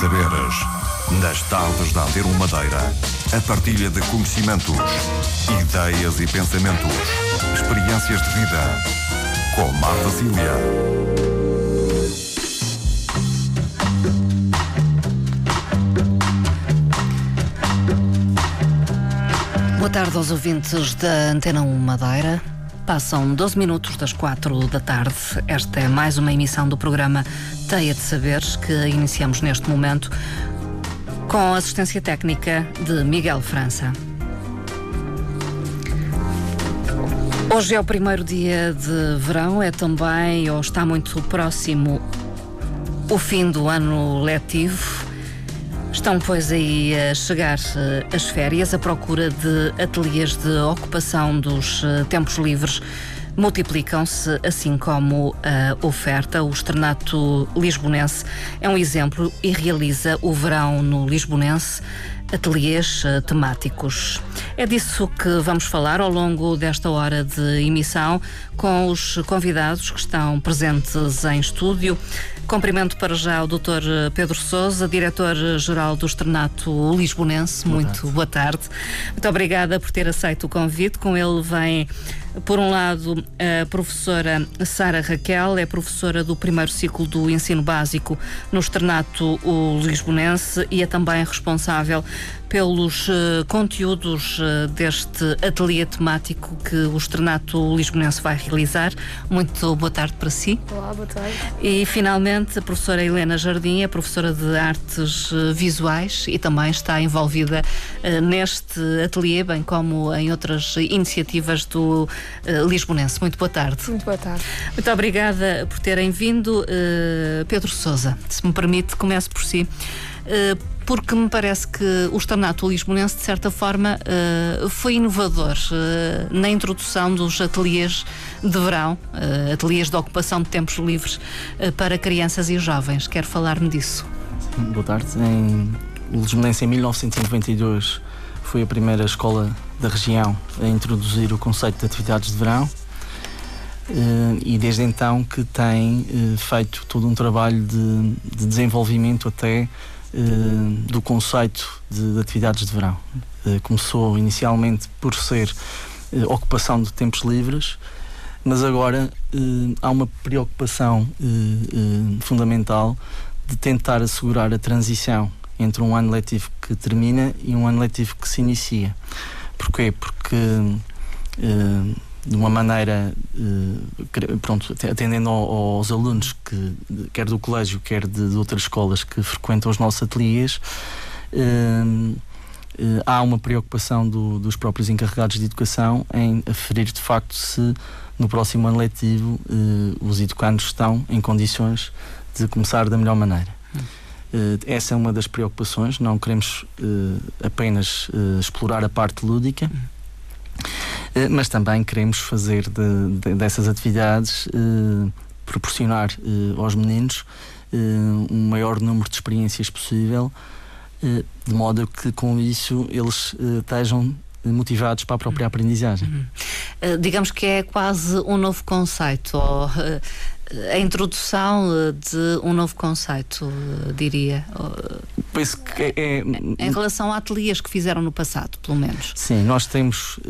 Saberes. Nas tardes da Antero Madeira, a partilha de conhecimentos, ideias e pensamentos, experiências de vida. Com Marta Cília. Boa tarde aos ouvintes da Antena 1 Madeira. Passam 12 minutos das 4 da tarde. Esta é mais uma emissão do programa Teia de Saberes que iniciamos neste momento com a assistência técnica de Miguel França. Hoje é o primeiro dia de verão, é também, ou está muito próximo, o fim do ano letivo. Estão, pois, aí a chegar uh, as férias, a procura de ateliês de ocupação dos uh, tempos livres multiplicam-se, assim como a oferta. O Externato Lisbonense é um exemplo e realiza o verão no Lisbonense ateliês uh, temáticos. É disso que vamos falar ao longo desta hora de emissão com os convidados que estão presentes em estúdio. Cumprimento para já o Dr. Pedro Sousa, diretor-geral do Externato Lisbonense. Boa Muito tarde. boa tarde. Muito obrigada por ter aceito o convite. Com ele vem, por um lado, a professora Sara Raquel, é professora do primeiro ciclo do ensino básico no Externato Lisbonense e é também responsável pelos uh, conteúdos uh, deste ateliê temático que o Externato Lisbonense vai realizar. Muito boa tarde para si. Olá, boa tarde. E finalmente a professora Helena Jardim é professora de artes uh, visuais e também está envolvida neste ateliê, bem como em outras iniciativas do Lisbonense. Muito boa tarde. Muito boa tarde. Muito obrigada por terem vindo. Pedro Souza, se me permite, comece por si porque me parece que o Externato Lisbonense, de certa forma, uh, foi inovador uh, na introdução dos ateliês de verão, uh, ateliês de ocupação de tempos livres para crianças e jovens. Quer falar-me disso? Boa tarde. Em Lisbonense, em 1992, foi a primeira escola da região a introduzir o conceito de atividades de verão. e desde então que tem feito todo um trabalho de, de desenvolvimento até eh, do conceito de, de, atividades de verão. Uh, começou inicialmente por ser uh, ocupação de tempos livres, mas agora há uma preocupação fundamental de tentar assegurar a transição entre um ano letivo que termina e um ano letivo que se inicia. Porquê? Porque de uma maneira, uh, pronto, atendendo aos alunos que, quer do colégio, quer de, de outras escolas que frequentam os nossos ateliês, uh, uh, há uma preocupação do, dos próprios encarregados de educação em aferir de facto se no próximo ano letivo os educandos estão em condições de começar da melhor maneira. essa é uma das preocupações, não queremos apenas explorar a parte lúdica eh, mas também queremos fazer de, de, dessas atividades eh, proporcionar eh, aos meninos um maior número de experiências possível, de modo que com isso eles estejam motivados para a própria aprendizagem. Uhum. digamos que é quase um novo conceito, ou, a introdução de um novo conceito, diria. Penso que é, é... Em relação a ateliês que fizeram no passado, pelo menos. Sim, nós temos.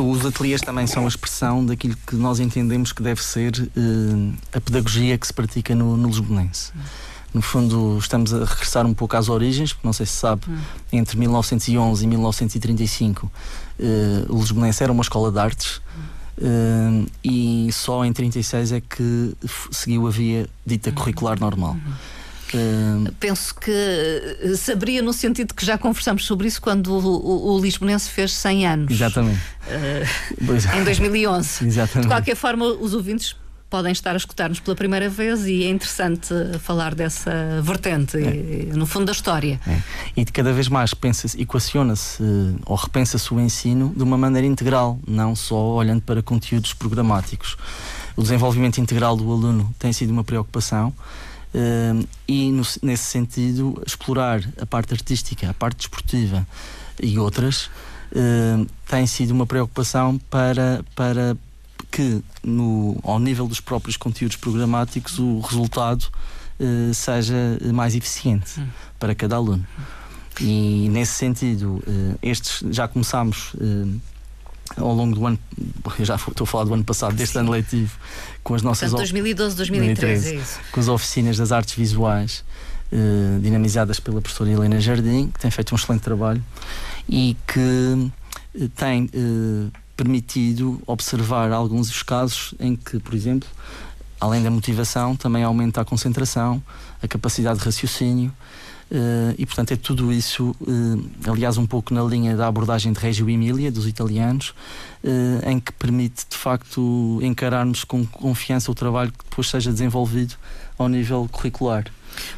Os ateliês também são a expressão daquilo que nós entendemos que deve ser uh, a pedagogia que se pratica no, no Lisbonense. No fundo, estamos a regressar um pouco às origens, porque não sei se sabe, hum. entre 1911 e 1935, uh, eh, o Lisbonense era uma escola de artes. Uh, e só em 36 é que seguiu a via dita curricular normal. Uhum. Uh... Penso que eh, saberia no sentido que já conversamos sobre isso quando o, o, o Lisbonense fez 100 anos. Exatamente. Uh, em 2011. Exatamente. De qualquer forma, os ouvintes podem estar a escutar-nos pela primeira vez e é interessante falar dessa vertente, é. no fundo da história. É. E de cada vez mais pensa-se, equaciona-se ou repensa-se o ensino de uma maneira integral, não só olhando para conteúdos programáticos. O desenvolvimento integral do aluno tem sido uma preocupação. Uh, e, no, nesse sentido, explorar a parte artística, a parte desportiva e outras uh, tem sido uma preocupação para, para que, no, ao nível dos próprios conteúdos programáticos, o resultado uh, seja mais eficiente hum. para cada aluno. E nesse sentido, uh, estes já começámos ao longo do ano, já estou a falar do ano passado, deste Sim. ano letivo, com as nossas. Portanto, 2012, 2013, 2013 é isso. Com as oficinas das artes visuais. dinamizadas pela professora Helena Jardim, que tem feito um excelente trabalho e que tem permitido observar alguns dos casos em que, por exemplo, além da motivação, também aumenta a concentração, a capacidade de raciocínio. Uh, e portanto é tudo isso, uh, aliás, um pouco na linha da abordagem de Reggio Emilia, dos italianos, uh, em que permite de facto encararmos com confiança o trabalho que depois seja desenvolvido ao nível curricular.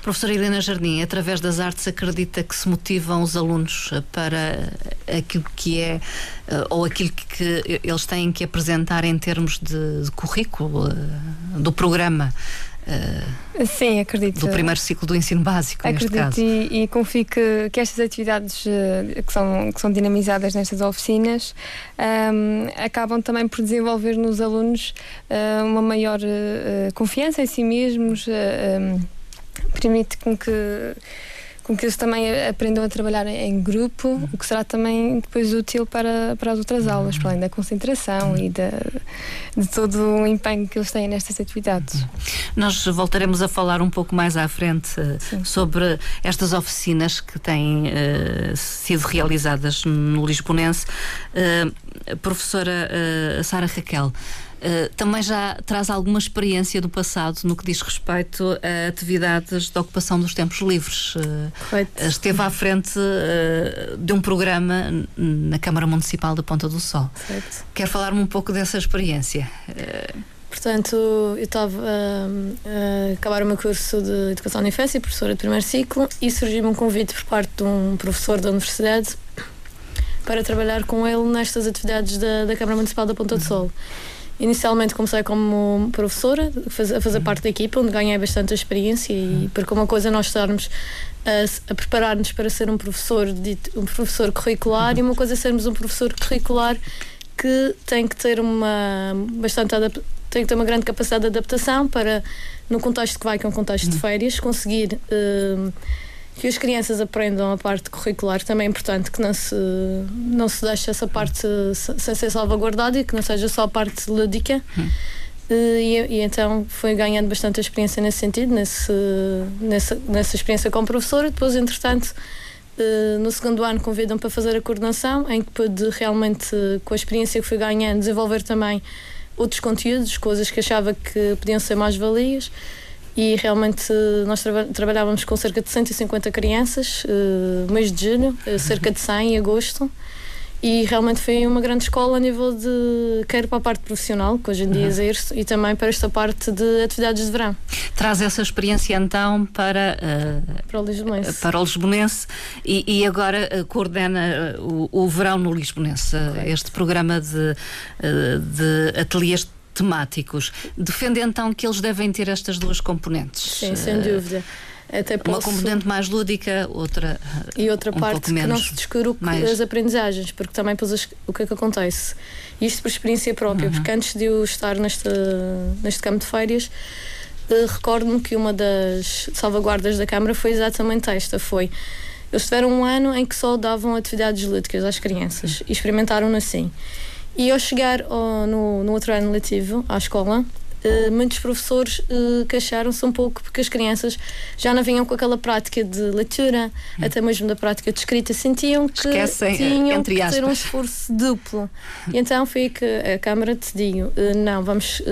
Professora Helena Jardim, através das artes, acredita que se motivam os alunos para aquilo que é eh, ou aquilo que eles têm que apresentar em termos de, de currículo, eh, do programa? Uh, Sim, acredito. Do primeiro ciclo do ensino básico, acredito neste caso. E, e confio que, que estas atividades uh, que, são, que são dinamizadas nestas oficinas um, ehm, acabam também por desenvolver nos alunos uh, uma maior confiança em si mesmos. Um, ehm, permite com que com que eles também aprendam a trabalhar em grupo, o que será também depois útil para, para as outras aulas, para além da concentração e de, de todo o empenho que eles têm nestas atividades. Nós voltaremos a falar um pouco mais à frente Sim. sobre estas oficinas que têm uh, sido realizadas no Lisbonense. Uh, professora uh, Sara Raquel, Uh, também já traz alguma experiência do passado no que diz respeito a atividades de ocupação dos tempos livres. Uh, esteve à frente uh, de um programa na Câmara Municipal da Ponta do Sol. Correto. Quer falar-me um pouco dessa experiência? Portanto, eu estava a, acabar o meu curso de Educação na Infância, professora de primeiro ciclo, e surgiu-me um convite por parte de um professor da universidade para trabalhar com ele nestas atividades da, da Câmara Municipal da Ponta do Sol. Uhum. Inicialmente comecei como professora, a fazer parte da equipa, onde ganhei bastante experiência e porque uma coisa é nós estarmos a, a preparar-nos para ser um professor, um professor curricular e uma coisa é sermos um professor curricular que tem que ter uma bastante tem que ter uma grande capacidade de adaptação para no contexto que vai, que é um contexto de uhum. férias, conseguir uh, que as crianças aprendam a parte curricular também é importante que não se não se deixe essa parte sem ser salvaguardada e que não seja só a parte lúdica. Hum. e, e, então foi ganhando bastante experiência nesse sentido nesse, nessa, nessa experiência como professora. Depois entretanto eh, no segundo ano convidam para fazer a coordenação em que pude realmente com a experiência que fui ganhando desenvolver também outros conteúdos coisas que achava que podiam ser mais valias e realmente nós tra trabalhávamos com cerca de 150 crianças, uh, mês de julho, uh, cerca de 100 em agosto. E realmente foi uma grande escola a nível de, quer para a parte profissional, que hoje em dia uhum. exerço, e também para esta parte de atividades de verão. Traz essa experiência então para, uh, para o Lisbonense. Para o Lisbonense e, e agora uh, coordena uh, o, o verão no Lisbonense, este programa de, de ateliês temáticos. Defende então que eles devem ter estas duas componentes. Sim, sem dúvida. Até posso... Uma componente mais lúdica, outra. E outra um parte que menos, não se descura mais... as aprendizagens, porque também depois o que é que acontece? Isto por experiência própria, uhum. porque antes de eu estar neste, neste campo de férias, uh, recordo-me que uma das salvaguardas da Câmara foi exatamente esta: foi. Eles tiveram um ano em que só davam atividades lúdicas às crianças e experimentaram assim. E ao chegar ao, no, no outro ano letivo à escola, Uh, muitos professores uh, queixaram-se um pouco porque as crianças já não vinham com aquela prática de leitura, hum. até mesmo da prática de escrita, sentiam que Esquecem, tinham que ter um esforço duplo. e então foi que a Câmara decidiu: uh, não, vamos,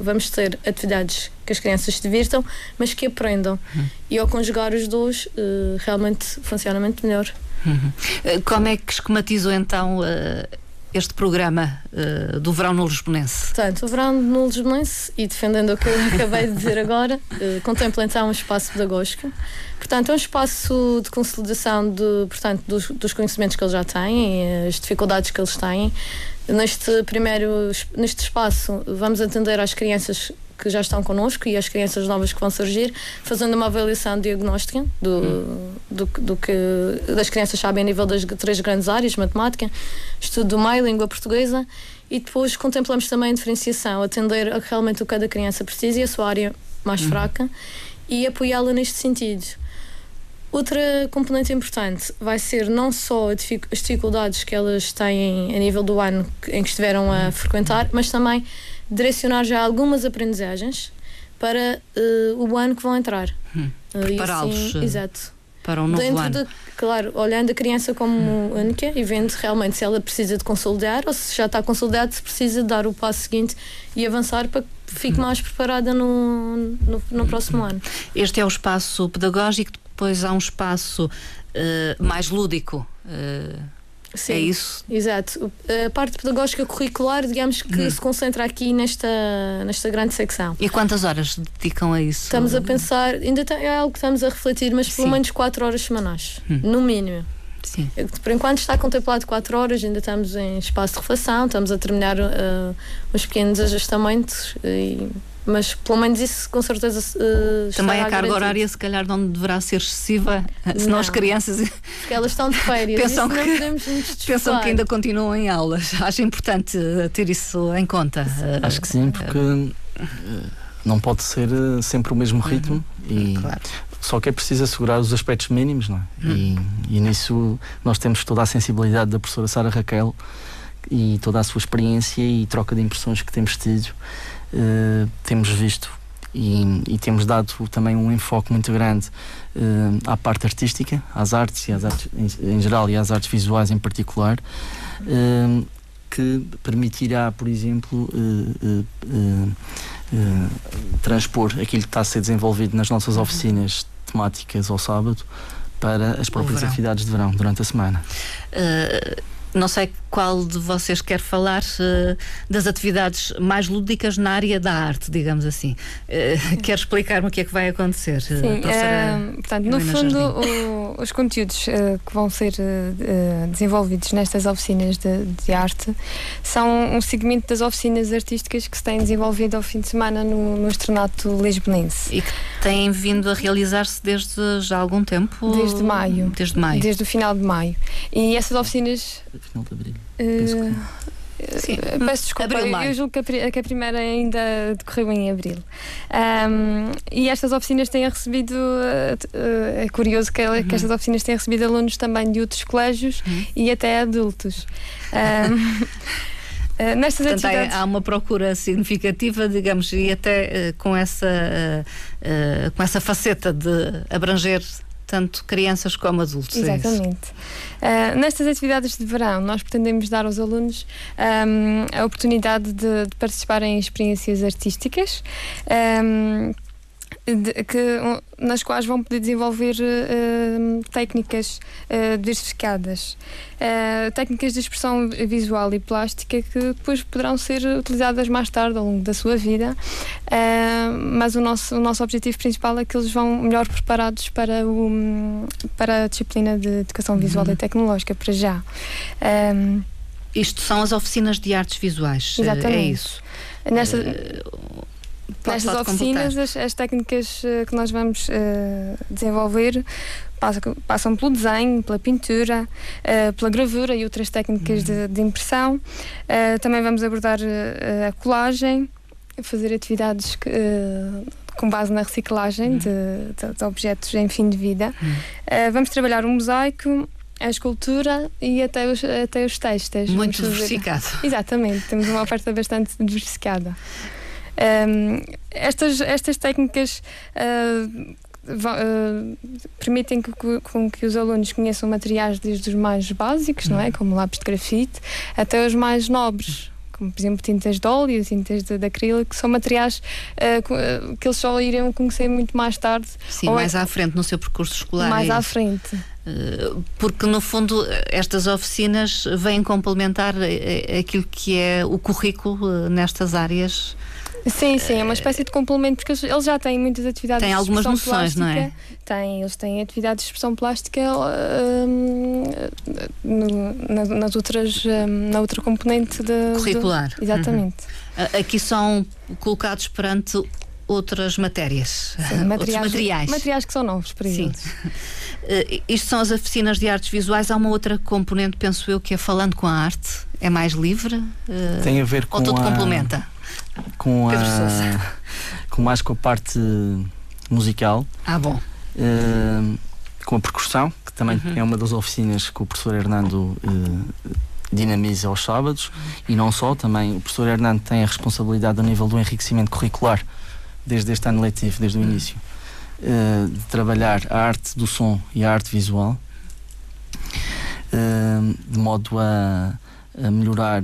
vamos ter atividades que as crianças se divirtam, mas que aprendam. Hum. E ao conjugar os dois, realmente funciona muito melhor. Uhum. Como é que esquematizou então? Este programa uh, do verão no Lisbonense? Portanto, o verão no Lisbonense, e defendendo o que eu acabei de dizer agora, uh, contempla então um espaço pedagógico. Portanto, é um espaço de consolidação de, portanto, dos, dos conhecimentos que eles já têm, as dificuldades que eles têm. Neste primeiro neste espaço, vamos atender às crianças que já estão connosco e as crianças novas que vão surgir, fazendo uma avaliação diagnóstica do, hum. do, do, que das crianças sabem a nível das três grandes áreas, matemática, estudo do meio, língua portuguesa, e depois contemplamos também a diferenciação, atender a realmente o que cada criança precisa e a sua área mais hum. fraca e apoiá-la neste sentido. Outra componente importante vai ser não só as dificuldades que elas têm a nível do ano em que estiveram a frequentar, mas também direcionar já algumas aprendizagens para uh, o ano que vão entrar. Hum, uh, Prepará-los. Assim, exato. Para um novo Dentro ano. De, claro, olhando a criança como hum. única e vendo realmente se ela precisa de consolidar ou se já está consolidada, se precisa de dar o passo seguinte e avançar para que fique hum. mais preparada no, no, no próximo ano. Este é o espaço pedagógico, depois há um espaço uh, mais lúdico. Uh, Sim, é isso? Exato. A parte pedagógica curricular, digamos que hum. se concentra aqui nesta, nesta grande secção. E quantas horas dedicam a isso? Estamos a pensar, ainda é algo que estamos a refletir, mas pelo Sim. menos 4 horas semanais, hum. no mínimo. Sim. Por enquanto está contemplado 4 horas, ainda estamos em espaço de reflexão, estamos a terminar uh, os pequenos ajustamentos e mas pelo menos isso com certeza uh, Também a carga horária se calhar não deverá ser excessiva, senão não. as crianças porque elas estão de férias pensam, que, pensam que ainda continuam em aulas. Acho importante eh, ter isso em conta. Eh, Acho que sim, porque não pode ser sempre o mesmo ritmo uhum. e claro. só que é preciso assegurar os aspectos mínimos, não é? Uhum. E, e nisso nós temos toda a sensibilidade da professora Sara Raquel e toda a sua experiência e troca de impressões que temos tido uh, temos visto e, e, temos dado também um enfoque muito grande uh, à parte artística, às artes e às artes em, em geral e às artes visuais em particular, uh, que permitirá, por exemplo, transpor aquilo que está a ser desenvolvido nas nossas uhum. oficinas temáticas ao sábado para as próprias atividades de verão durante a semana. Uh, não sei qual de vocês quer falar uh, das atividades mais lúdicas na área da arte, digamos assim. Uh, quer explicar-me o que é que vai acontecer? Sim, uh, portanto, no fundo, o, os conteúdos que vão ser desenvolvidos nestas oficinas de, de, arte são um segmento das oficinas artísticas que se têm desenvolvido ao fim de semana no, no Estrenato Lisbonense. E que têm vindo a realizar-se desde já algum tempo? Desde maio. Desde maio. Desde o final de maio. E essas oficinas final de abril. Uh, Sim. Peço desculpa, abril, eu julgo que a, que a, primeira ainda decorreu em abril. Um, e estas oficinas têm recebido, uh, é curioso que, uhum. que, estas oficinas têm recebido alunos também de outros colégios uhum. e até adultos. Um, Uh, nestas Portanto, atividades... há uma procura significativa, digamos, e até uh, com, essa, uh, com essa faceta de abranger tanto crianças como adultos. É Exatamente. É uh, nestas atividades de verão, nós pretendemos dar aos alunos um, a oportunidade de, de, participar em experiências artísticas. Um, de, que, nas quais vão poder desenvolver uh, técnicas uh, diversificadas, uh, técnicas de expressão visual e plástica que depois poderão ser utilizadas mais tarde ao longo da sua vida, mas o nosso, o nosso objetivo principal é que eles vão melhor preparados para, o, para a disciplina de educação visual uhum. e tecnológica, para já. Um, Isto são as oficinas de artes visuais, Exatamente. é isso? Nesta, Nestas oficinas, as, as, técnicas uh, que nós vamos uh, desenvolver passam, passam, pelo desenho, pela pintura, uh, pela gravura e outras técnicas de, de, impressão. também vamos abordar a colagem, fazer atividades que, com base na reciclagem uhum. de, de, de, objetos em fim de vida. Uhum. vamos trabalhar o mosaico, a escultura e até os, até os textos. Muito diversificado. Exatamente, temos uma oferta bastante diversificada. Um, estas, estas técnicas uh, uh, permitem que, com que os alunos conheçam materiais desde os mais básicos, não é? Uhum. Como lápis de grafite, até os mais nobres como por exemplo tintas de óleo, tintas de, de acrílico, que são materiais uh, que eles só iriam conhecer muito mais tarde. Sim, mais é, à frente no seu percurso escolar. Mais é à frente. porque no fundo estas oficinas vêm complementar aquilo que é o currículo nestas áreas Sim, sim, é uma espécie de complemento, porque eles já têm muitas atividades têm algumas de expressão noções, plástica. Não é? Têm, eles têm atividades de expressão plástica hum, no, nas outras, hum, na outra componente de, curricular. De, exatamente. Uhum. Aqui são colocados perante outras matérias, Sim, materiais, materiais. Materiais que são novos para Sim. eles. Uh, isto são as oficinas de artes visuais. Há uma outra componente, penso eu, que é falando com a arte. É mais livre? Uh, Tem a ver com. Ou tudo a... complementa? Com a, com mais com a parte musical. Ah, bom. Uh, com a percussão, que também uhum. é uma das oficinas que o professor Hernando uh, dinamiza aos sábados, e não só, também o professor Hernando tem a responsabilidade a nível do enriquecimento curricular, desde este ano letivo, desde o início, uh, de trabalhar a arte do som e a arte visual, de modo a a melhorar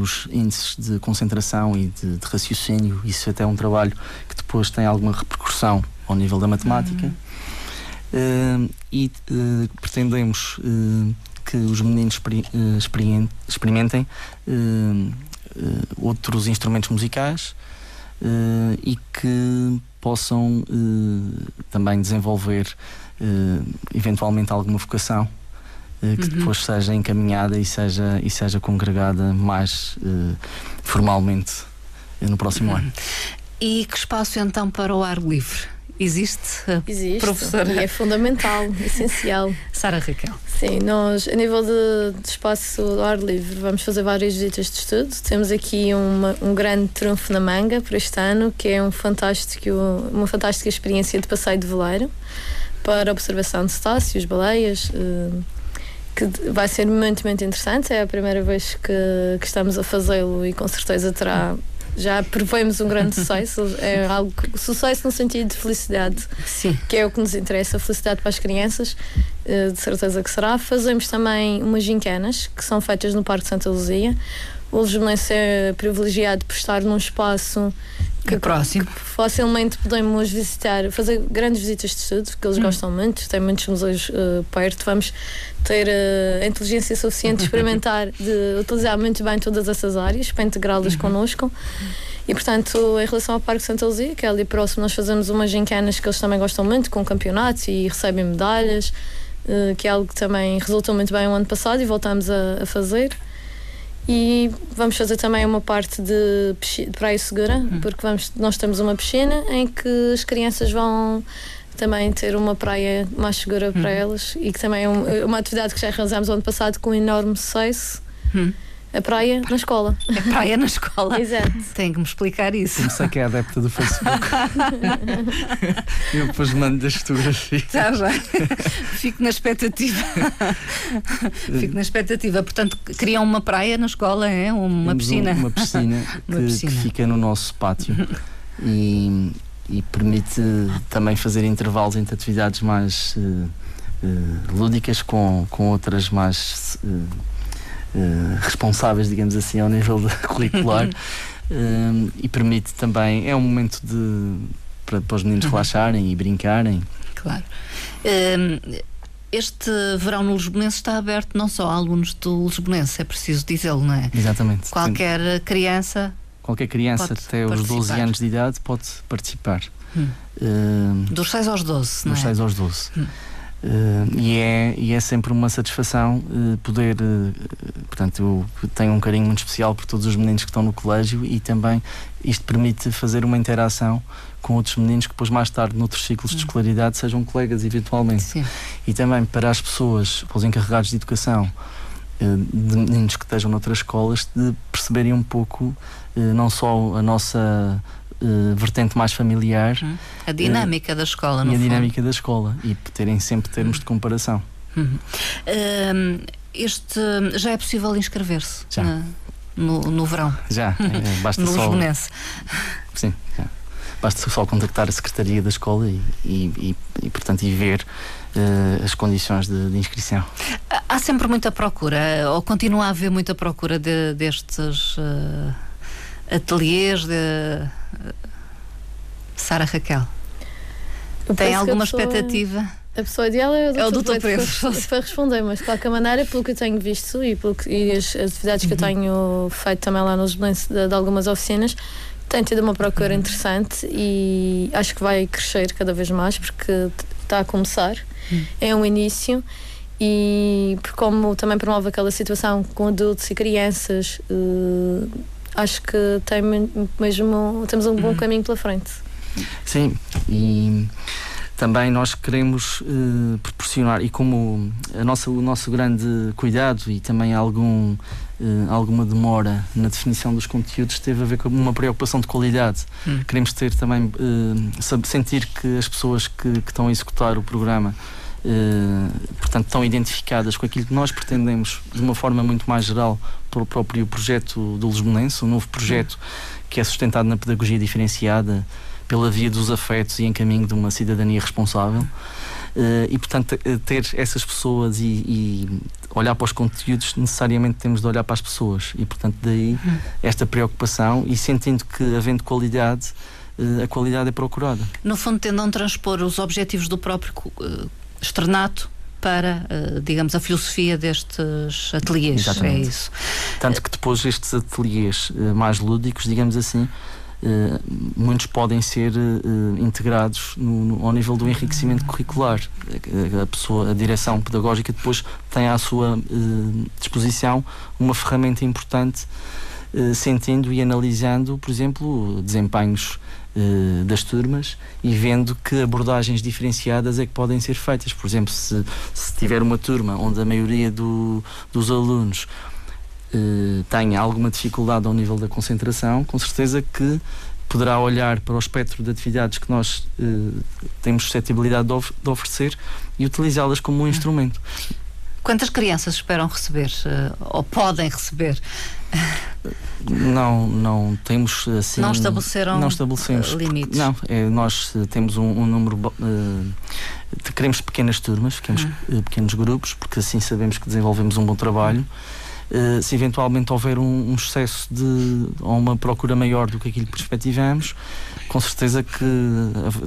os índices de concentração e de, de, raciocínio. Isso até é um trabalho que depois tem alguma repercussão ao nível da matemática. Uhum. Uh, e uh, pretendemos uh, que os meninos experimentem outros instrumentos musicais e que possam também desenvolver eventualmente alguma vocação que uhum. depois seja encaminhada e seja, e seja congregada mais formalmente no próximo uhum. ano. E que espaço então para o ar livre? Existe, Existe professora? E é fundamental, essencial. Sara Raquel. Sim, nós, a nível de, de, espaço do ar livre, vamos fazer várias visitas de estudo. Temos aqui uma, um grande trunfo na manga para este ano, que é um fantástico, uma fantástica experiência de passeio de veleiro para observação de cetáceos, baleias. Eh, que vai ser muito, muito interessante. É a primeira vez que, que estamos a fazê-lo e com certeza terá já prevemos um grande sucesso. É algo sucesso no sentido de felicidade, Sim. que é o que nos interessa, a felicidade para as crianças, eh, de certeza que será. Fazemos também umas gincanas que são feitas no Parque Santa Luzia. O Lisbonense é privilegiado por estar num espaço que, é próximo. Que facilmente podemos visitar, fazer grandes visitas de estudo, que eles hum. gostam muito, tem muitos museus uh, perto. Vamos ter uh, a inteligência suficiente de experimentar, de utilizar muito bem todas essas áreas para integrá-las uhum. connosco. E portanto, em relação ao Parque Santa Luzia, que é ali próximo, nós fazemos umas gincanas que eles também gostam muito, com campeonatos e recebem medalhas, uh, que é algo que também resultou muito bem o ano passado e voltamos a, a fazer. E vamos fazer também uma parte de, de praia segura, uhum. porque vamos, nós temos uma piscina em que as crianças vão também ter uma praia mais segura para uhum. elas e que também é um, é uma atividade que já realizámos ano passado com enorme sucesso. Uhum. A praia na escola. A praia na escola. Exato. Tem que me explicar isso. Comecei que é adepta do Facebook. Eu depois mando as fotografias. Está bem. Fico na expectativa. Fico na expectativa. Portanto, criam uma praia na escola, é? Uma piscina. uma piscina, que, uma piscina. que fica no nosso pátio. E, e permite também fazer intervalos entre atividades mais uh, uh, lúdicas com, com outras mais. Uh, responsáveis, digamos assim, ao nível curricular uh, e permite também, é um momento de, para, para os meninos uhum. relaxarem e brincarem. Claro. Uh, este verão no Lisbonense está aberto não só a alunos do Lisbonense, é preciso dizê-lo, não é? Exatamente. Qualquer Sim. criança. Qualquer criança até os 12 anos de idade pode participar. Hum. Uh, dos 6 aos 12, não Dos é? 6 aos 12. Hum. Uh, e, é, e é sempre uma satisfação uh, poder. Uh, portanto, eu tenho um carinho muito especial por todos os meninos que estão no colégio e também isto permite fazer uma interação com outros meninos que depois, mais tarde, noutros ciclos de hum. escolaridade, sejam colegas eventualmente. Sim. E também para as pessoas, para os encarregados de educação, de meninos que estejam noutras escolas, de perceberem um pouco não só a nossa uh, vertente mais familiar. Uhum. A dinâmica uh, da escola, no E a fundo. dinâmica da escola e terem sempre termos de comparação. Uhum. Uh, este já é possível inscrever-se no, no verão? Já, é, basta no só. Sim, já. Basta só contactar a Secretaria da Escola e, e, e, e portanto, e ver uh, as condições de, de, inscrição. Há sempre muita procura, ou continua a haver muita procura de, destes uh, ateliês de Sara Raquel? Tem alguma pessoa, expectativa? A pessoa ideal é o Dr. É o Dr. Pedro para, responder, mas de qualquer maneira, pelo que eu tenho visto e, pelo que, e as atividades uhum. que eu uhum. tenho feito também lá nos de, de algumas oficinas, tem tido uma procura uhum. interessante e acho que vai crescer cada vez mais porque está a começar. Uhum. É um início e como também promove aquela situação com adultos e crianças, uh, acho que tem mesmo temos um bom uhum. caminho pela frente. Sim, e também nós queremos uh, proporcionar, e como a nossa, o nosso grande cuidado e também algum, uh, alguma demora na definição dos conteúdos teve a ver com uma preocupação de qualidade. Hum. Queremos ter também, uh, sentir que as pessoas que, que, estão a executar o programa. Portanto, estão identificadas com aquilo que nós pretendemos de uma forma muito mais geral para o próprio projeto do Lisbonense, um novo projeto que é sustentado na pedagogia diferenciada, pela via dos afetos e em caminho de uma cidadania responsável. Uh, e portanto eh, ter essas pessoas e, e, olhar para os conteúdos necessariamente temos de olhar para as pessoas e portanto daí uhum. esta preocupação e sentindo que havendo qualidade a qualidade é procurada no fundo tendam a transpor os objetivos do próprio externato para, digamos, a filosofia destes ateliês. Exatamente. É isso. Tanto que depois estes ateliês mais lúdicos, digamos assim, Uh, muitos podem ser uh, integrados no, no, ao nível do enriquecimento curricular. A, a, pessoa, a direção pedagógica depois tem à sua uh, disposição uma ferramenta importante, sentindo e analisando, por exemplo, desempenhos das turmas e vendo que abordagens diferenciadas é que podem ser feitas. Por exemplo, se, se tiver uma turma onde a maioria do, dos alunos eh, tenha alguma dificuldade ao nível da concentração, com certeza que poderá olhar para o espectro de atividades que nós eh, temos suscetibilidade de, of de oferecer e utilizá-las como um instrumento. Quantas crianças esperam receber uh, ou podem receber? Não, não temos assim. Não estabeleceram não estabelecemos, limites. Não, é, nós temos um, um número. Uh, queremos pequenas turmas, pequenos, hum. pequenos grupos, porque assim sabemos que desenvolvemos um bom trabalho. Hum eh, se eventualmente houver um, um, excesso de ou uma procura maior do que aquilo que perspectivamos, com certeza que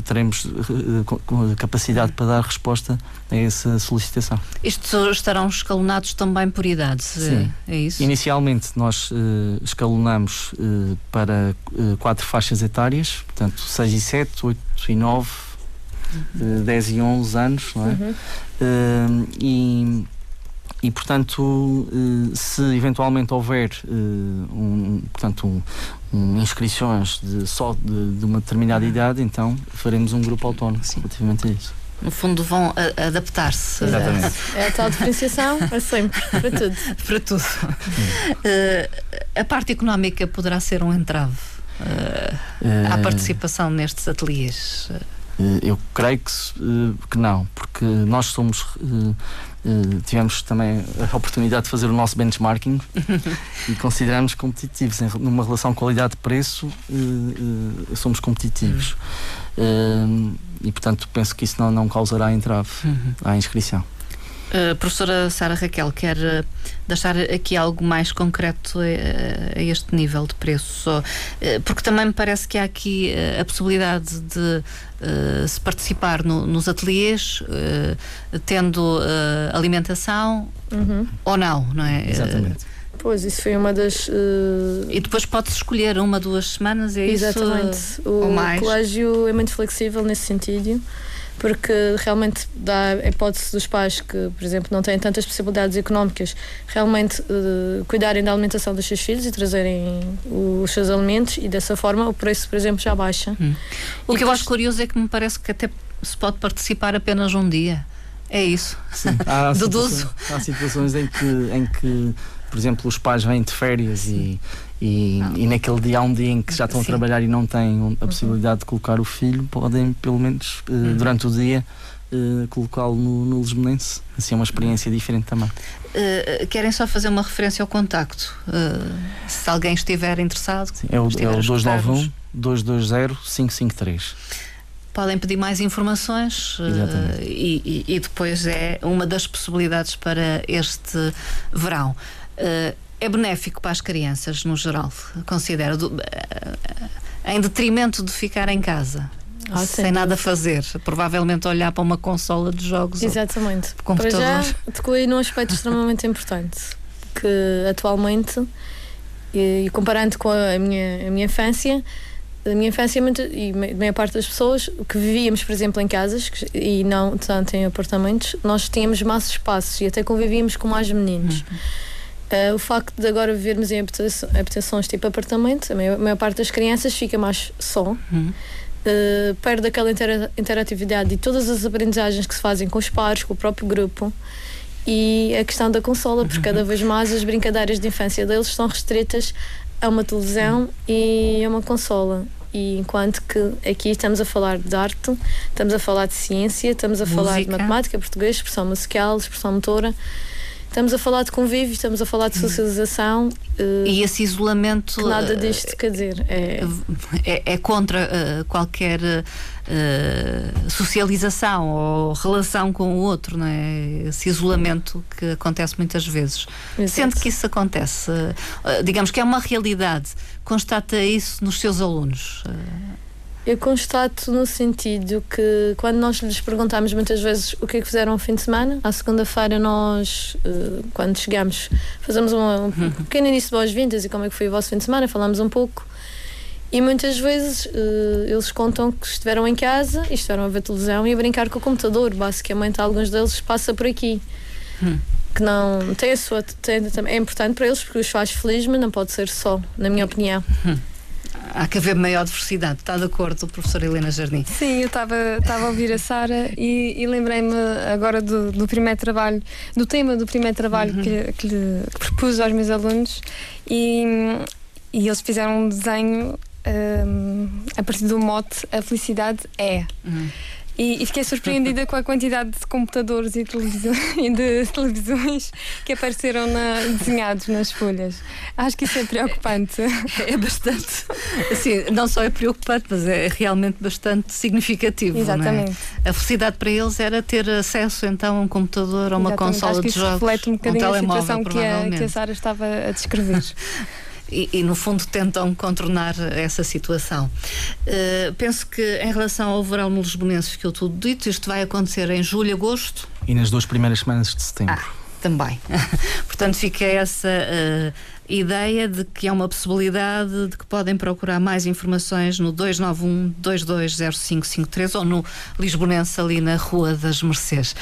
teremos uh, capacidade para dar resposta a essa solicitação. Isto estarão escalonados também por idade, Sim. é isso? Inicialmente nós uh, escalonamos uh, para quatro faixas etárias, portanto 6 e 7, 8 e 9, uhum. 10 e 11 anos, não é? Uhum. e e portanto eh, se eventualmente houver eh, um, portanto um, um, inscrições de, só de, de, uma determinada idade então faremos um grupo autónomo Sim. relativamente a isso. No fundo vão adaptar-se. Exatamente. é a tal diferenciação para sempre, para tudo. Para tudo. Uh, a parte económica poderá ser um entrave uh, uh, à participação nestes ateliês? eu creio que, que não porque nós somos Uh, tivemos também a oportunidade de fazer o nosso benchmarking e consideramos competitivos. Em, numa relação qualidade-preço, uh, uh, somos competitivos. Uhum. e, portanto, penso que isso não, não causará entrave uhum. à inscrição. Uh, professora Sara Raquel, quer uh, deixar aqui algo mais concreto a, a este nível de preço? Uh, porque também me parece que há aqui a possibilidade de se participar no, nos ateliês, tendo alimentação uhum. ou não, não é? Exatamente. Pois, isso foi uma das. Uh... E depois pode-se escolher uma, duas semanas, é Exatamente. isso? Exatamente. O colégio é muito flexível nesse sentido porque realmente dá a hipótese dos pais que, por exemplo, não têm tantas possibilidades económicas, realmente uh, cuidarem da alimentação dos seus filhos e trazerem os seus alimentos e dessa forma o preço, por exemplo, já baixa. Hum. O e que depois... eu acho curioso é que me parece que até se pode participar apenas um dia. É isso. Sim. Há, situações, há situações em que, em que, por exemplo, os pais vêm de férias e, e, e, naquele dia há um dia em que já estão Sim. a trabalhar e não têm a uhum. possibilidade de colocar o filho, podem pelo menos uh, uhum. durante o dia uh, colocá-lo no, no Lisbonense. Assim é uma experiência diferente também. Uh, querem só fazer uma referência ao contacto? se alguém estiver interessado. Sim, é o, é o 291 220 553 podem pedir mais informações uh, e, e, e, depois é uma das possibilidades para este verão. Uh, é benéfico para as crianças, no geral, considero, do, eh, em detrimento de ficar em casa. Ah, sem nada fazer, provavelmente olhar para uma consola de jogos. Exatamente. Ou computador. Para já, tocou num aspecto extremamente importante, que atualmente, e, e comparando com a minha, a minha infância, a minha infância muito, e a maior parte das pessoas que vivíamos, por exemplo, em casas e não tanto em apartamentos, nós tínhamos mais espaços e até convivíamos com mais meninos. Uhum. Uh, o facto de agora vivermos em habitações tipo apartamento, a maior, a maior, parte das crianças fica mais só. Uhum. uh, perde aquela intera interatividade e todas as aprendizagens que se fazem com os pares, com o próprio grupo. E a questão da consola, porque cada vez mais as brincadeiras de infância deles estão restritas a uma televisão e a uma consola. E enquanto que aqui estamos a falar de arte, estamos a falar de ciência, estamos a Música. falar de matemática, português, expressão musical, expressão motora. Estamos a falar de convívio, estamos a falar de socialização. Uh, e esse isolamento. Nada disto uh, quer dizer. É, é, é contra uh, qualquer socialização ou relação com o outro, não é? Esse isolamento que acontece muitas vezes. Exato. Sendo que isso acontece, digamos que é uma realidade, constata isso nos seus alunos. Eu constato no sentido que quando nós lhes perguntamos muitas vezes o que é que fizeram no fim de semana, à segunda-feira nós, eh, quando chegamos, fazemos uma, um uhum. pequeno início de boas-vindas e como é que foi o vosso fim de semana, falamos um pouco. E muitas vezes uh, eles contam que estiveram em casa e estiveram a ver televisão e a brincar com o computador. Basicamente, alguns deles passa por aqui. Hum. Que não tem a sua. Tem, é importante para eles porque os faz feliz, mas não pode ser só, na minha opinião. Há que haver maior diversidade. Está de acordo, professora Helena Jardim? Sim, eu estava a ouvir a Sara e, e lembrei-me agora do, do, primeiro trabalho, do tema do primeiro trabalho uhum. que, que, lhe, que propus aos meus alunos e, e eles fizeram um desenho um, a partir do mote A Felicidade é. Uhum. E, e, fiquei surpreendida com a quantidade de computadores e, e de televisões que apareceram na, desenhados nas folhas. Acho que isso é preocupante. É bastante. Assim, não só é preocupante, mas é realmente bastante significativo. É? Exatamente. É? A felicidade para eles era ter acesso então a um computador, a uma Exatamente. consola Acho que de jogos. reflete um bocadinho um a situação que a, que a Sara estava a descrever. e, e, no fundo tentam contornar essa situação. Uh, penso que em relação ao verão no Lisbonense ficou tudo dito, isto vai acontecer em julho, agosto. E nas duas primeiras semanas de setembro. Ah, também. Portanto, fica essa. Uh, ideia de que há uma possibilidade de que podem procurar mais informações no 291 220553 ou no Lisbonense ali na Rua das Mercês.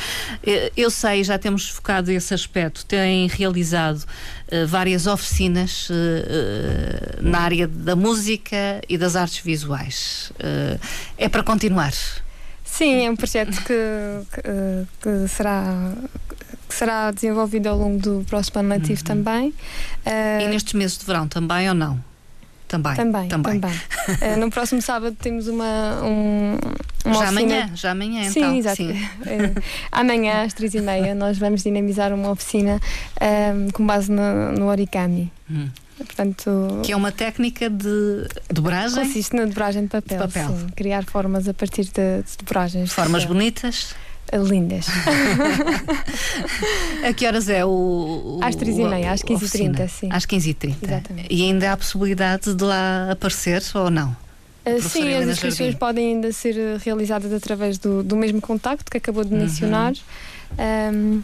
Eh, eu sei, já temos focado esse aspecto, têm realizado uh, várias oficinas uh, na área da música e das artes visuais. é para continuar? Sim, é um projeto que, que, que será que será desenvolvido ao longo do próximo ano letivo uhum. também. Uh, e nestes meses de verão também ou não? Também. Também. também. também. uh, no próximo sábado temos uma. Um, uma já oficina... amanhã, já amanhã Sim, então. exato. Sim. Uh, amanhã, às três e meia, nós vamos dinamizar uma oficina com base no, no origami. Hum. Portanto, que é uma técnica de dobragem? Consiste na dobragem de papel. De papel. Sim, criar formas a partir de, de dobragens. Formas bonitas? Lindas. a que horas é o. o às 3h30, às 15h30, sim. Às 15h30. Exatamente. E ainda há possibilidade de lá aparecer ou não? Uh, sim, as inscrições podem ainda ser realizadas através do, do mesmo contacto que acabou de mencionar. Uhum. Um,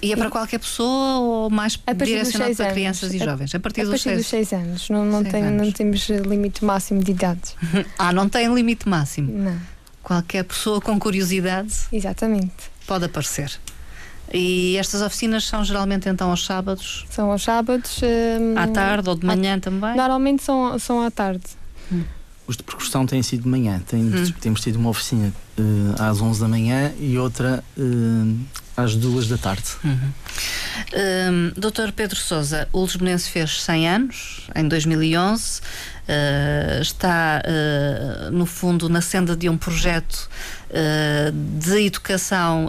e é para qualquer pessoa ou mais direcionado para crianças e jovens? A partir, a, a partir dos 6 anos. Não, não, tem, anos. não temos limite máximo de idade. ah, não tem limite máximo? Não. Qualquer pessoa com curiosidade Exatamente. pode aparecer. E estas oficinas são geralmente então aos sábados? São aos sábados. Hum, à tarde ou de manhã também? Normalmente são, são à tarde. Hum. Os de percussão têm sido de manhã. Tem, hum. Temos tido uma oficina uh, às 11 da manhã e outra uh, às 2 da tarde. Uhum. Um, Doutor Pedro Souza, o Lisbonense fez 100 anos, em 2011. Uh, está, uh, no fundo, na senda de um projeto uh, de educação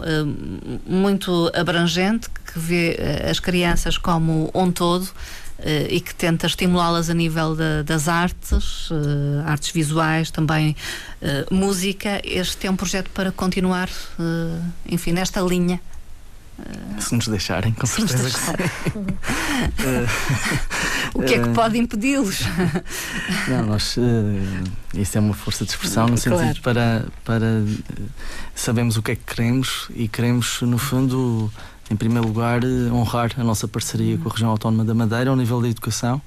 muito abrangente, que vê as crianças como um todo. e que tenta estimulá-las a nível de, das artes, artes visuais, também música. Este é um projeto para continuar, enfim, nesta linha. Se nos deixarem, com Se certeza. Deixarem. o que é que pode impedi-los? Não, nós. Uh, isso é uma força de expressão no claro. sentido para, para. Uh, sabemos o que é que queremos e queremos, no fundo, em primeiro lugar, honrar a nossa parceria com a Região Autónoma da Madeira ao nível da educação,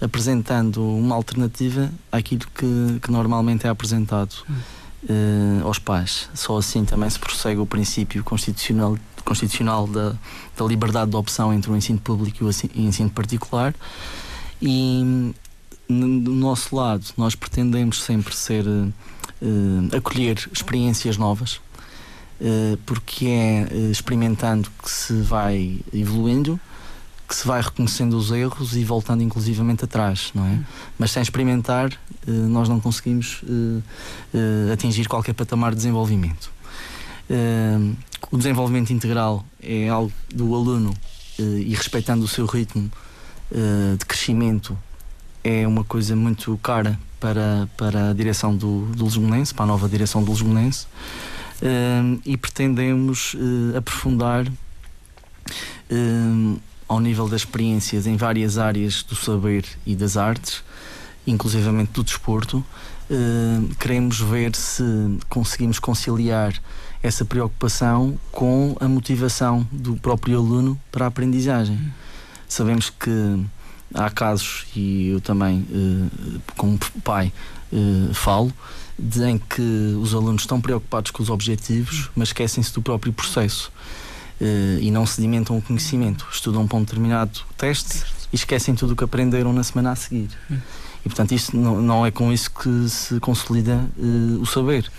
apresentando uma alternativa àquilo que, que normalmente é apresentado. Uh, aos pais. Só assim também se prossegue o princípio constitucional constitucional da, da liberdade de opção entre o ensino público e o ensino particular. E do nosso lado, nós pretendemos sempre ser uh, acolher experiências novas, uh, porque é experimentando que se vai evoluindo, que se vai reconhecendo os erros e voltando inclusivamente atrás, não é? Mas sem experimentar, nós não conseguimos atingir qualquer patamar de desenvolvimento. O desenvolvimento integral é algo do aluno e respeitando o seu ritmo de crescimento é uma coisa muito cara para, para a direção do, do Lisbonense, para a nova direção do Lisbonense, um, e pretendemos aprofundar ao nível das experiências em várias áreas do saber e das artes, inclusivamente do desporto. Queremos ver se conseguimos conciliar essa preocupação com a motivação do próprio aluno para a aprendizagem. Sabemos que há casos, e eu também, eh, como pai, eh, falo, em que os alunos estão preocupados com os objetivos, mas esquecem-se do próprio processo eh, e não sedimentam o conhecimento. Estudam para um determinado teste e esquecem tudo o que aprenderam na semana a seguir. E portanto, isso não, não é com isso que se consolida o saber.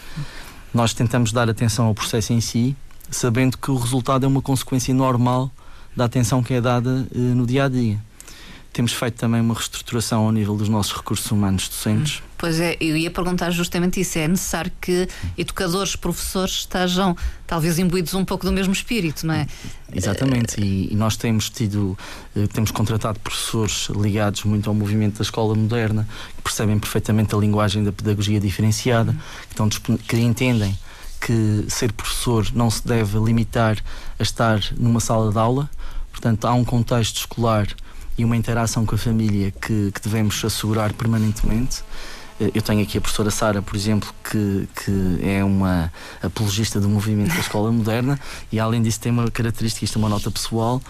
Nós tentamos dar atenção ao processo em si, sabendo que o resultado é uma consequência normal da atenção que é dada no dia a dia. Temos feito também uma reestruturação ao nível dos nossos recursos humanos docentes. Pois é, eu ia perguntar justamente isso. É necessário que educadores, professores estejam talvez imbuídos um pouco do mesmo espírito, não é? Exatamente, e, e nós temos tido, eh, temos contratado professores ligados muito ao movimento da escola moderna, que percebem perfeitamente a linguagem da pedagogia diferenciada, que, estão, que entendem que ser professor não se deve limitar a estar numa sala de aula, portanto, há um contexto escolar e uma interação com a família que, que devemos assegurar permanentemente. Eh, eu tenho aqui a professora Sara, por exemplo, que, que é uma apologista do movimento da escola moderna e, além disso, tem uma característica, isto é uma nota pessoal,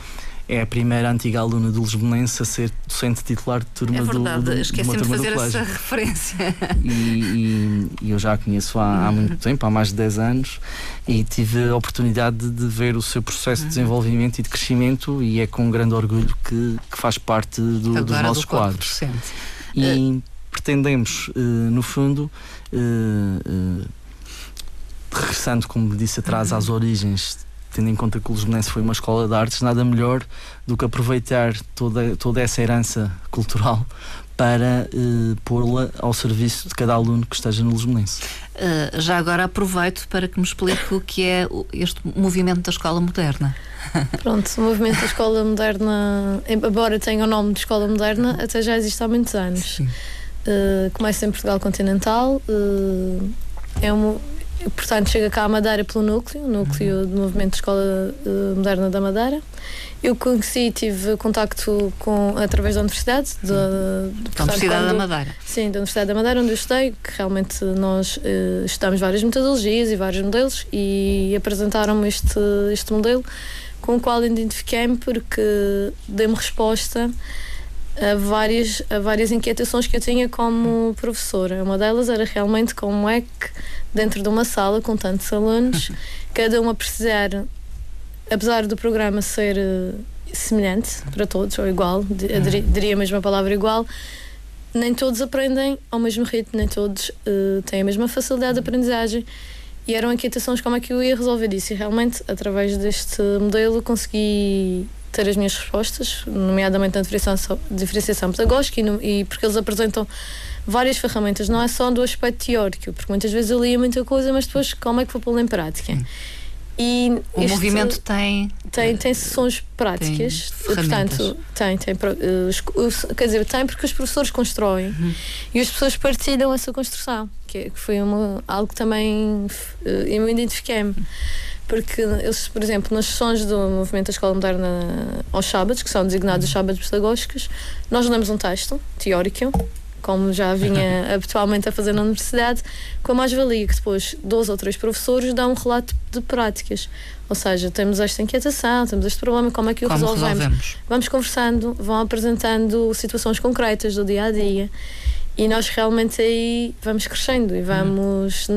é a primeira antiga aluna do Lisbonense a ser docente titular de turma é verdade, do, do esqueci-me de fazer essa referência. E, e, e, eu já a conheço há, há, muito tempo, há mais de 10 anos, e tive a oportunidade de, de ver o seu processo de uhum. desenvolvimento e de crescimento, e é com grande orgulho que, que faz parte do, dos nossos do quadros. E uh, pretendemos, uh, no fundo, uh, regressando, como disse atrás, uhum. às origens tendo em conta que o Lisbonense foi uma escola de artes, nada melhor do que aproveitar toda, toda essa herança cultural para uh, pô-la ao serviço de cada aluno que esteja no Lisbonense. Uh, já agora aproveito para que me explique o que é este movimento da escola moderna. Pronto, o movimento da escola moderna, embora tenha o nome de escola moderna, até já existe há muitos anos. Uh, começa em Portugal continental, é um portanto, chega cá a Madeira pelo núcleo, núcleo do movimento de Escola uh, Moderna da Madeira. Eu conheci, tive contacto com, através da Universidade. De, de, da Universidade quando, da Madeira. Sim, da Universidade da Madeira, onde eu estudei, que realmente nós uh, estudamos várias metodologias e vários modelos e apresentaram-me este, este modelo com o qual identifiquei-me porque dei-me resposta a várias, a várias inquietações que eu tinha como professora. Uma delas era realmente como é que dentro de uma sala com tantos alunos, cada um a precisar, apesar do programa ser uh, semelhante para todos, ou igual, uhum. diria a mesma palavra igual, nem todos aprendem ao mesmo ritmo, nem todos uh, têm a mesma facilidade de aprendizagem. E eram inquietações como é que eu ia resolver isso. E realmente, através deste modelo, consegui ter as minhas respostas, nomeadamente na diferenciação, diferenciação pedagógica, e, no, e porque eles apresentam várias ferramentas, não é só do aspecto teórico, porque muitas vezes eu lia muita coisa, mas depois como é que vou pô-la em prática? E o movimento tem tem tem sessões práticas tem portanto tem tem uh, quer dizer tem porque os professores constroem. Uhum. e as pessoas partilham essa construção que, que foi uma, algo que também eu me identifiquei-me porque eles, por exemplo, nas sessões do movimento da Escola Moderna aos sábados, que são designados os sábados pedagógicos, nós lemos um texto teórico como já vinha habitualmente a fazer na universidade, com a mais-valia que depois dois ou três professores dão um relato de práticas. Ou seja, temos esta inquietação, temos este problema, como é que o como resolvemos? resolvemos? Vamos conversando, vão apresentando situações concretas do dia a dia e nós realmente aí vamos crescendo e vamos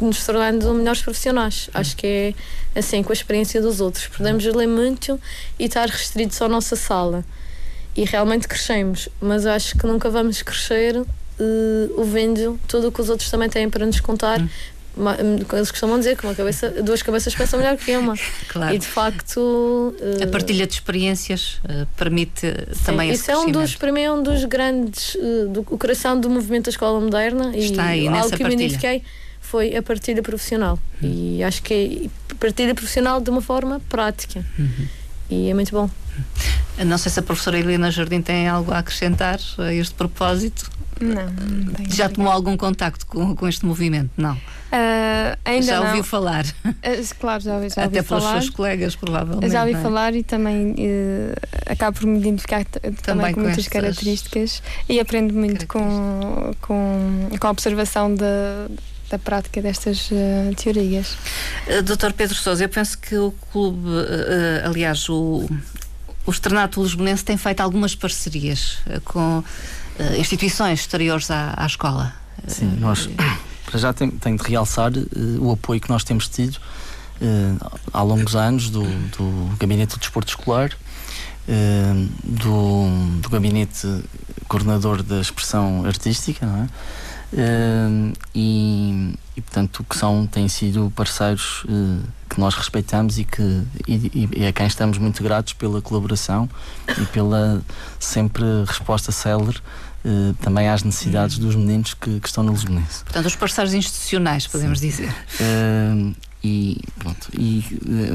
nos tornando melhores profissionais. Acho que é assim, com a experiência dos outros. Podemos ler muito e estar restritos à nossa sala e realmente crescemos, mas acho que nunca vamos crescer uh, ouvindo tudo o que os outros também têm para nos contar. Hum. Eles costumam dizer que uma cabeça, duas cabeças pensam melhor que uma. Claro. E de facto. Uh, a partilha de experiências uh, permite sim, também Isso é um dos, para mim, é um dos grandes. Uh, do, o coração do movimento da escola moderna. Está e aí algo que partilha. me identifiquei foi a partilha profissional. Uhum. E acho que é partilha profissional de uma forma prática. Uhum. E é muito bom. Não sei se a professora Helena Jardim tem algo a acrescentar a este propósito. Não, não Já tomou algum contacto com, com este movimento? Não. Uh, ainda já não. ouviu falar? Uh, claro, já, ouvi, já Até pelos falar. seus colegas, provavelmente. Já ouvi é? falar e também uh, acabo por me identificar também, também com, com muitas características e aprendo muito com, com, com a observação da da prática destas uh, teorias. Uh, Doutor Pedro Sousa, eu penso que o clube, uh, aliás, o, o Externato Lisbonense tem feito algumas parcerias com instituições exteriores à, à escola. Sim, nós para já tenho, tenho de realçar o apoio que nós temos tido há longos anos do, do Gabinete do Desporto Escolar, do, do Gabinete Coordenador da Expressão Artística, não é? Uh, e, e, portanto que são têm sido parceiros uh, que nós respeitamos e que e, e, a quem estamos muito gratos pela colaboração e pela sempre resposta célere uh, também às necessidades dos meninos que, que estão no Lisbonense. Portanto, os parceiros institucionais, podemos Sim. dizer. e, pronto, e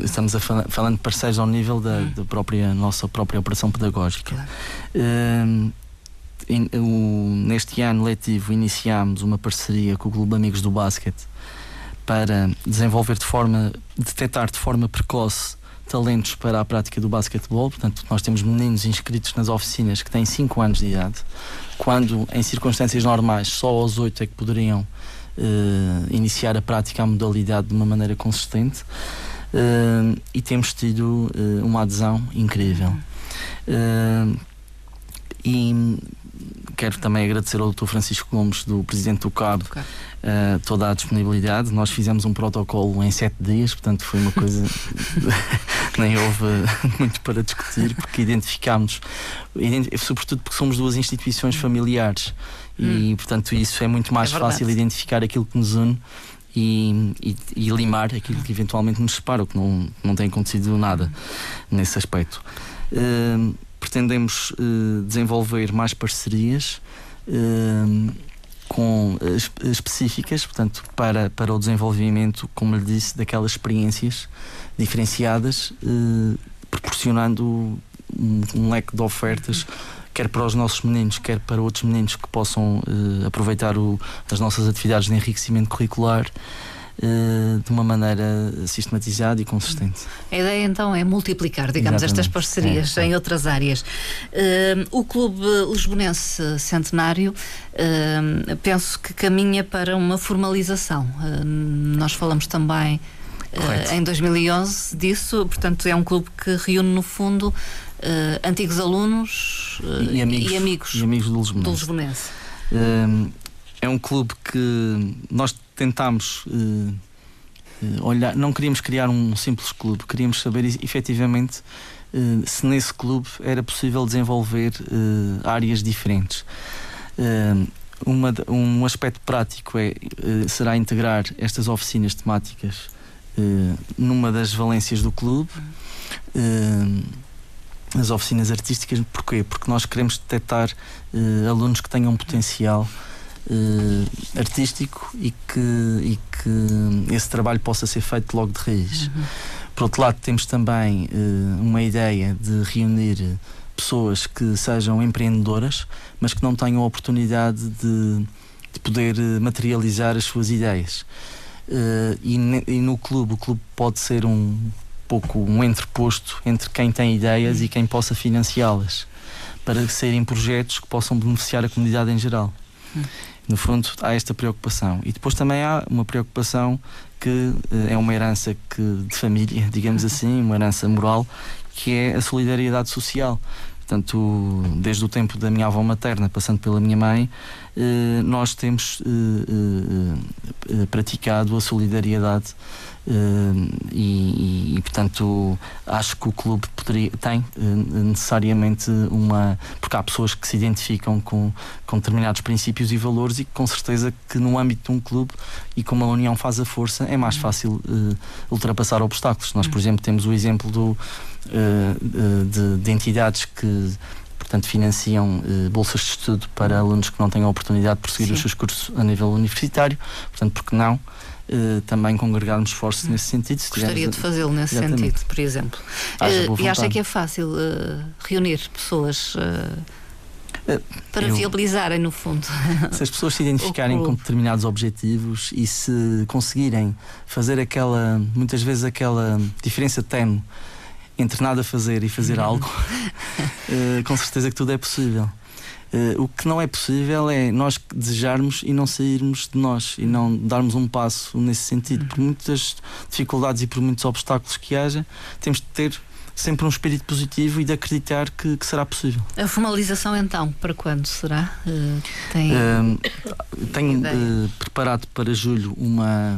estamos a fal falando de parceiros ao nível da, hum. da própria nossa própria operação pedagógica. Claro in, o, neste ano letivo iniciámos uma parceria com o Clube Amigos do Basquete para desenvolver de forma, detectar de forma precoce talentos para a prática do basquetebol. Portanto, nós temos meninos inscritos nas oficinas que têm 5 anos de idade, quando em circunstâncias normais só aos 8 é que poderiam uh, iniciar a prática, a modalidade de uma maneira consistente. Uh, e temos tido uh, uma adesão incrível. e quero também agradecer ao Dr. Francisco Gomes, do Presidente do CAB, uh, toda a disponibilidade. Nós fizemos um protocolo em sete dias, portanto foi uma coisa nem houve muito para discutir, porque identificámos, sobretudo porque somos duas instituições familiares hum. e, portanto, isso é muito mais é fácil identificar aquilo que nos une. E, e, e, limar aquilo que eventualmente nos separa, o que não, não tem acontecido nada nesse aspecto. Uh, pretendemos uh, desenvolver mais parcerias uh, com, uh, específicas, portanto, para, para o desenvolvimento, como lhe disse, daquelas experiências diferenciadas, proporcionando um, um, leque de ofertas. Quer para os nossos meninos, quer para outros meninos que possam aproveitar o, as nossas atividades de enriquecimento curricular, eh, de uma maneira sistematizada e consistente. A ideia então é multiplicar, digamos, Exatamente. estas parcerias é, é. em outras áreas. Uh, o Clube Lisbonense Centenário uh, penso que caminha para uma formalização. nós falamos também em 2011 disso, portanto, é um clube que reúne no fundo antigos alunos e amigos, e amigos, e amigos do Lisbonense. Do Lisbonense. é um clube que nós tentámos uh, olhar, não queríamos criar um simples clube, queríamos saber efetivamente uh, se nesse clube era possível desenvolver uh, áreas diferentes. Uma, um aspecto prático é, será integrar estas oficinas temáticas numa das valências do clube. as oficinas artísticas, porquê? Porque nós queremos detectar alunos que tenham potencial uh, artístico e que, e que esse trabalho possa ser feito logo de raiz. Uhum. Por outro lado, temos também uh, uma ideia de reunir pessoas que sejam empreendedoras, mas que não tenham a oportunidade de, de poder eh, materializar as suas ideias. Uh, e, e, no clube, o clube pode ser um pouco um entreposto entre quem tem ideias e quem possa financiá-las, para serem projetos que possam beneficiar a comunidade em geral. Uhum. No fundo, há esta preocupação. E depois também há uma preocupação que eh, é uma herança que, de família, digamos assim, uma herança moral, que é a solidariedade social. Portanto, desde o tempo da minha avó materna, passando pela minha mãe, eh, nós temos eh, praticado a solidariedade e, e, portanto acho que o clube poderia, tem necessariamente uma porque há pessoas que se identificam com, com determinados princípios e valores e com certeza que no âmbito de um clube e como a união faz a força é mais fácil ultrapassar obstáculos. Nós por exemplo temos o exemplo do de, de entidades que portanto financiam eh, bolsas de estudo para alunos que não têm a oportunidade de prosseguir Sim. os seus cursos a nível universitário, portanto, porque não? Uh, também congregarmos esforços nesse sentido. Gostaria de fazê-lo nesse Exatamente. sentido, por exemplo. Uh, e acha que é fácil uh, reunir pessoas para eu, viabilizarem, no fundo. Se as pessoas se identificarem com determinados objetivos e se conseguirem fazer aquela, muitas vezes, aquela diferença tenue entre nada fazer e fazer uhum. algo, com certeza que tudo é possível. Uh, o que não é possível é nós desejarmos e não sairmos de nós e não darmos um passo nesse sentido. Por muitas dificuldades e por muitos obstáculos que haja, temos de ter sempre um espírito positivo e de acreditar que, que será possível. A formalização, então, para quando será? Uh, tem tenho preparado para julho uma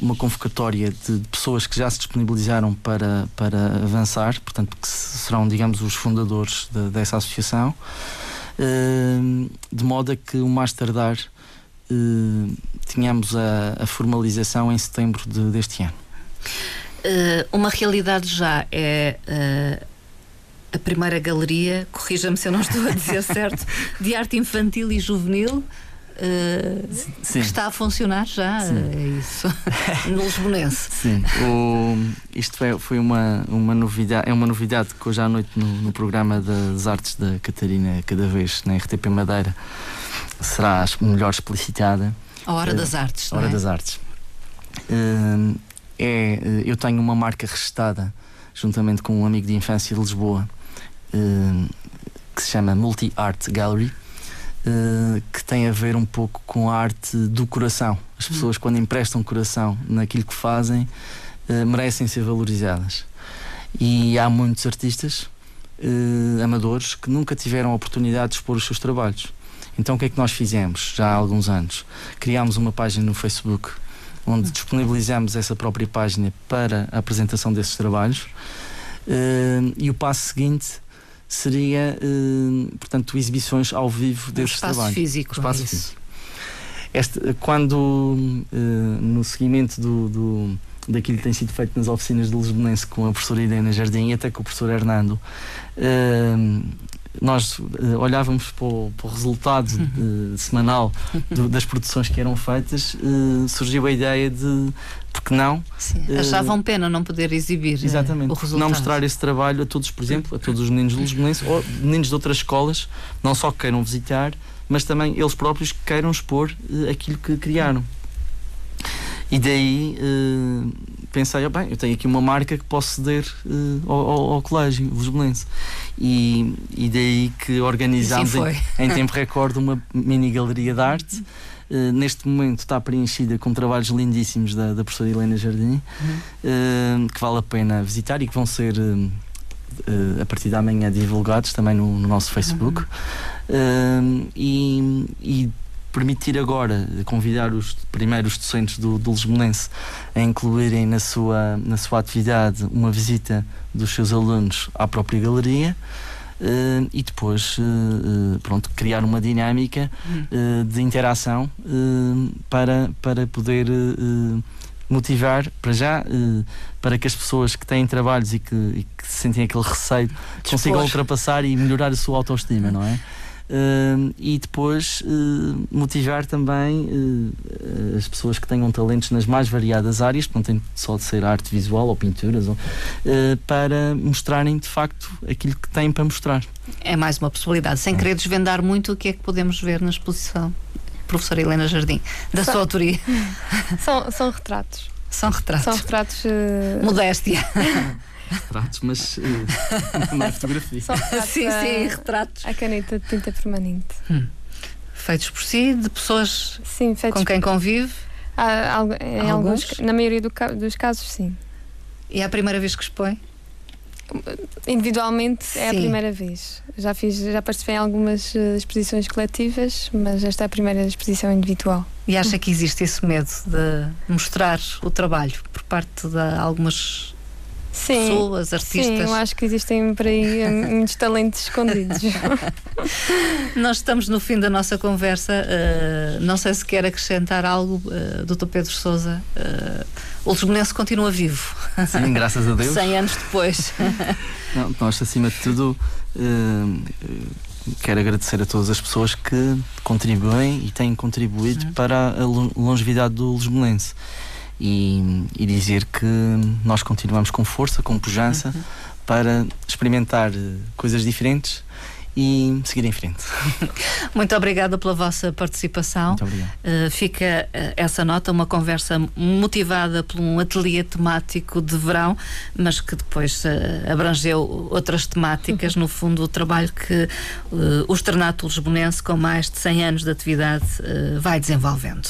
uma convocatória de pessoas que já se disponibilizaram para, para avançar, portanto, que serão, digamos, os fundadores de, dessa associação, uh, de modo a que o mais tardar tenhamos a, a, formalização em setembro de, deste ano. Uh, uma realidade já é a primeira galeria, corrija-me se eu não estou a dizer certo, de arte infantil e juvenil uh, está a funcionar já, Sim. é isso, no Lisbonense. Sim, o, isto foi, foi uma, uma novidade, é uma novidade que hoje à noite no, no programa das artes da Catarina, cada vez na RTP Madeira, será melhor explicitada. A Hora uh, das Artes, A Hora é? das Artes. Uh, é, eu tenho uma marca registada juntamente com um amigo de infância de Lisboa que se chama Multi Art Gallery uh, que tem a ver um pouco com a arte do coração. As pessoas, quando emprestam coração naquilo que fazem, uh, merecem ser valorizadas. E há muitos artistas uh, amadores que nunca tiveram a oportunidade de expor os seus trabalhos. Então, o que é que nós fizemos já há alguns anos? Criámos uma página no Facebook onde disponibilizamos essa própria página para a apresentação desses trabalhos. Uh, e o passo seguinte seria, uh, portanto, exibições ao vivo um desses espaço trabalhos. Físico, espaço é físico. Este, quando, uh, no seguimento do, do, daquilo que tem sido feito nas oficinas de Lisbonense com a professora Irene Jardim e até com o professor Hernando, uh, nós uh, olhávamos para o, para o resultado uh, semanal do, das produções que eram feitas, uh, surgiu a ideia de porque não Sim, achavam pena não poder exibir exatamente, o resultado. não mostrar esse trabalho a todos, por exemplo, a todos os meninos de Lisbonense ou meninos de outras escolas, não só que queiram visitar, mas também eles próprios que queiram expor aquilo que criaram. E daí pensei, oh, bem, eu tenho aqui uma marca que posso ceder uh, ao, ao, colégio lisbonense. E, e daí que organizámos em, em, tempo recorde uma mini galeria de arte. Uh, neste momento está preenchida com trabalhos lindíssimos da, da professora Helena Jardim, uhum. que vale a pena visitar e que vão ser a partir da manhã divulgados também no, no nosso Facebook. Uhum. e, e permitir agora convidar os primeiros docentes do, do Lisbonense a incluírem na sua, na sua atividade uma visita dos seus alunos à própria galeria. Uh, e depois uh, pronto, criar uma dinâmica uh, de interação para, para poder motivar para já para que as pessoas que têm trabalhos e que, e que sentem aquele receio consigam ultrapassar e melhorar a sua autoestima, não é? Uh, e depois uh, motivar também uh, as pessoas que tenham talentos nas mais variadas áreas, não tem só de ser arte visual ou pinturas, ou, para mostrarem de facto aquilo que têm para mostrar. É mais uma possibilidade, sem é. querer desvendar muito o que é que podemos ver na exposição. Professora Helena Jardim, da sua autoria. São, são retratos. São retratos. São retratos. Modéstia. retratos, mas uh, não é fotografia. Só sim, sim, retratos. A caneta de tinta permanente. Hum. Feitos por si, de pessoas sim, com quem convive? Há, em alguns? alguns? na maioria do, dos casos, sim. E é a primeira vez que expõe? individualmente é a Sim. primeira vez. Já fiz, já participei em algumas eh, exposições coletivas, mas esta é a primeira exposição individual. E acha que existe esse medo de mostrar o trabalho por parte de algumas Sim. pessoas, artistas? Sim, eu acho que existem por aí eh, muitos talentos escondidos. Nós estamos no fim da nossa conversa. eh, não sei se quer acrescentar algo, uh, Dr. Pedro Souza. Uh, o Lisbonense continua vivo. Sim, graças a Deus. 100 anos depois. Não, nós, acima de tudo, eh, quero agradecer a todas as pessoas que contribuem e têm contribuído Uhum. para a lo- longevidade do Lisbolense. E, e dizer que nós continuamos com força, com pujança, Uhum. para experimentar eh, coisas diferentes e seguir em frente. Muito obrigada pela vossa participação. Muito obrigado. Uh, fica uh, essa nota, uma conversa motivada por um ateliê temático de verão, mas que depois uh, abrangeu outras temáticas, no fundo, o trabalho que o Externato Lisbonense, com mais de 100 anos de atividade, vai desenvolvendo.